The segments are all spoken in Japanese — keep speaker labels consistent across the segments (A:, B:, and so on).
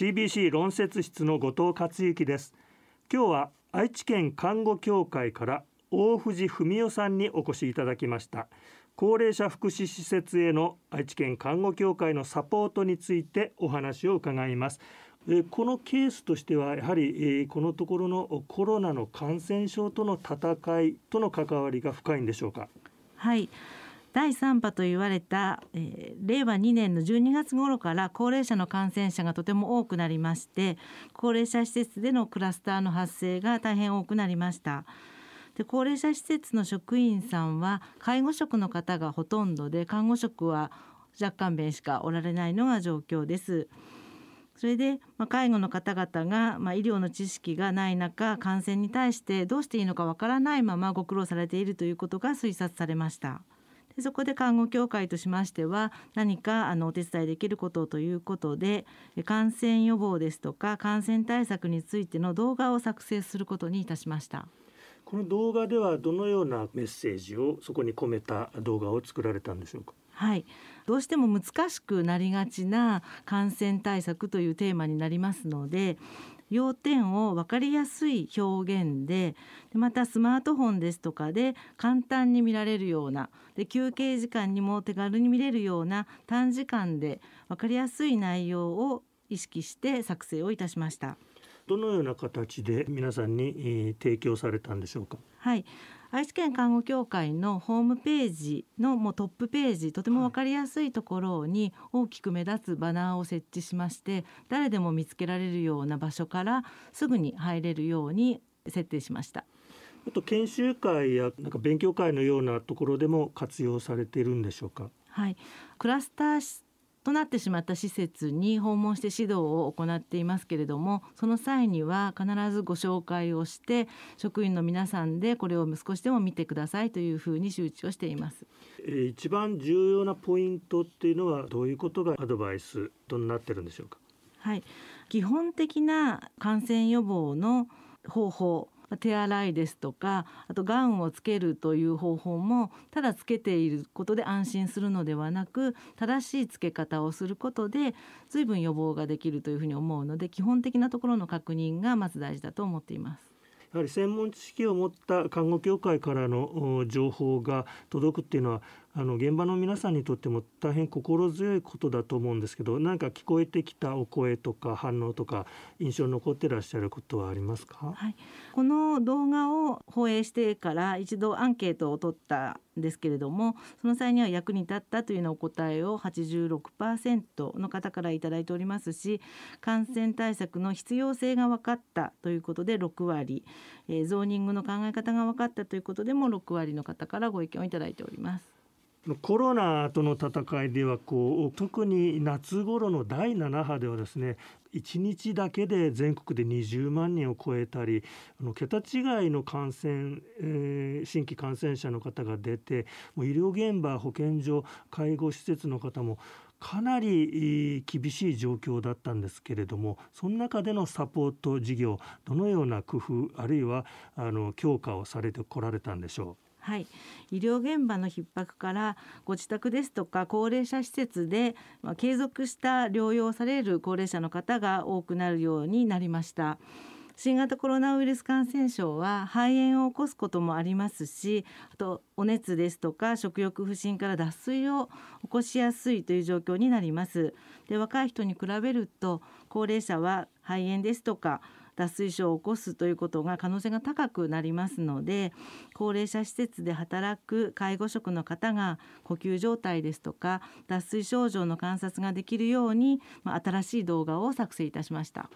A: CBC 論説室の後藤克之です。今日は愛知県看護協会から大藤文夫さんにお越しいただきました。高齢者福祉施設への愛知県看護協会のサポートについてお話を伺います。このケースとしてはやはりこのところのコロナの感染症との戦いとの関わりが深いんでしょうか？
B: はい。第3波と言われた、えー、令和2年の12月頃から高齢者の感染者がとても多くなりまして高齢者施設でのクラスターの発生が大変多くなりましたで高齢者施設の職員さんは介護職の方がほとんどで看護職は若干名しかおられないのが状況ですそれで、まあ、介護の方々が、まあ、医療の知識がない中感染に対してどうしていいのかわからないままご苦労されているということが推察されました。でそこで看護協会としましては何かあのお手伝いできることということで感染予防ですとか感染対策についての動画を作成することにいたしました。
A: この動画ではどのようなメッセージをそこに込めた動画を作られたんでしょうか？
B: はい、どうしても難しくなりがちな感染対策というテーマになりますので要点を分かりやすい表現でまたスマートフォンですとかで簡単に見られるようなで休憩時間にも手軽に見れるような短時間で分かりやすい内容を意識して作成をいたしました。
A: どのような形で皆さんに提供されたんでしょうか？
B: はい、愛知県看護協会のホームページのもうトップページとても分かりやすいところに大きく目立つバナーを設置しまして誰でも見つけられるような場所からすぐに入れるように設定しました。
A: あと研修会やなんか勉強会のようなところでも活用されているんでしょうか？
B: はい、クラスターとなってしまった施設に訪問して指導を行っていますけれどもその際には必ずご紹介をして職員の皆さんでこれを少しでも見てくださいというふうに周知をしています。
A: 一番重要なポイントっていうのはどういうことがアドバイスとなってるんでしょうか？
B: はい、基本的な感染予防の方法手洗いですとかあとガウンをつけるという方法もただつけていることで安心するのではなく正しいつけ方をすることで随分予防ができるというふうに思うので基本的なところの確認がまず大事だと思っています。
A: やはり専門知識を持った看護協会からの情報が届くっていうのはあの現場の皆さんにとっても大変心強いことだと思うんですけど何か聞こえてきたお声とか反応とか印象に残ってらっしゃることはありますか、
B: はい、この動画を放映してから一度アンケートを取ったんですけれどもその際には役に立ったというようなお答えを86%の方から頂いておりますし感染対策の必要性が分かったということで6割、えー、ゾーニングの考え方が分かったということでも6割の方からご意見をいただいております。
A: コロナとの戦いではこう特に夏頃の第7波ではですね1日だけで全国で20万人を超えたりあの桁違いの感染、えー、新規感染者の方が出てもう医療現場保健所介護施設の方もかなり厳しい状況だったんですけれどもその中でのサポート事業どのような工夫あるいはあの強化をされてこられたんでしょう？
B: はい、医療現場の逼迫からご自宅ですとか高齢者施設で、まあ、継続した療養される高齢者の方が多くなるようになりました。新型コロナウイルス感染症は肺炎を起こすこともありますしあとお熱ですとか食欲不振から脱水を起こしやすいという状況になりますで若い人に比べると高齢者は肺炎ですとか脱水症を起こすということが可能性が高くなりますので高齢者施設で働く介護職の方が呼吸状態ですとか脱水症状の観察ができるように、まあ、新しい動画を作成いたしました。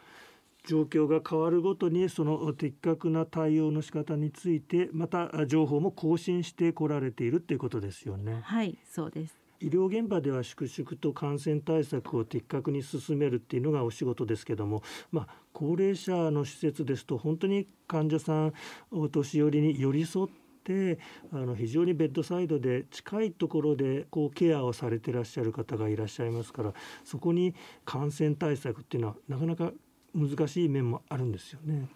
A: 状況が変わるごとにその的確な対応の仕方についてまた情報も更新してこられているということですよね。
B: はいそうです
A: 医療現場では粛々と感染対策を的確に進めるっていうのがお仕事ですけども、まあ、高齢者の施設ですと本当に患者さんお年寄りに寄り添ってあの非常にベッドサイドで近いところでこうケアをされてらっしゃる方がいらっしゃいますからそこに感染対策っていうのはなかなか難しい面もあるんですよね。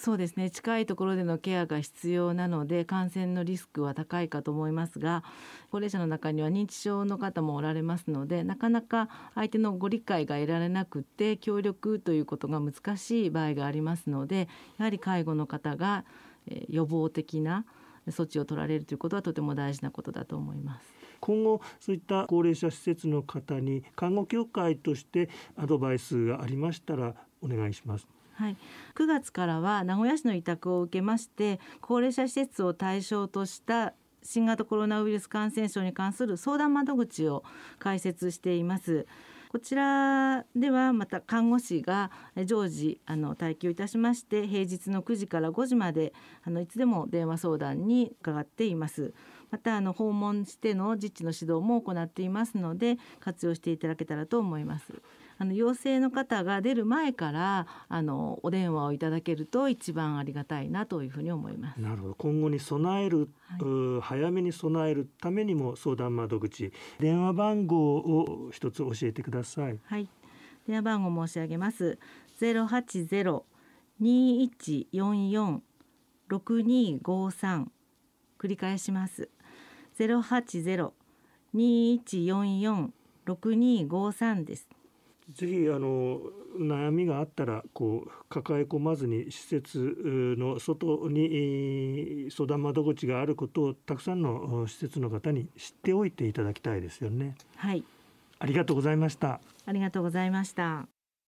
B: そうですね近いところでのケアが必要なので感染のリスクは高いかと思いますが高齢者の中には認知症の方もおられますのでなかなか相手のご理解が得られなくて協力ということが難しい場合がありますのでやはり介護の方が予防的な措置を取られるということはとても大事なことだと思います。
A: 今後そういった高齢者施設の方に看護協会としてアドバイスがありましたらお願いします。
B: はい、9月からは名古屋市の委託を受けまして高齢者施設を対象とした新型コロナウイルス感染症に関する相談窓口を開設しています。こちらではまた看護師が常時あの待機をいたしまして平日の9時から5時まであのいつでも電話相談に伺っています。またあの訪問しての実地の指導も行っていますので活用していただけたらと思います。あの陽性の方が出る前からあのお電話をいただけると一番ありがたいなというふうに思います。
A: なるほど。今後に備える、はい、早めに備えるためにも相談窓口電話番号を一つ教えてください。
B: はい。電話番号申し上げます。ゼロ八ゼロ二一四四六二五三繰り返します。ゼロ八ゼロ二一四四六二五三です。
A: ぜひあの悩みがあったらこう抱え込まずに施設の外に相談窓口があることをたくさんの施設の方に知っておいていただきたいですよね。
B: はい。
A: ありがとうございました。
B: ありがとうございました。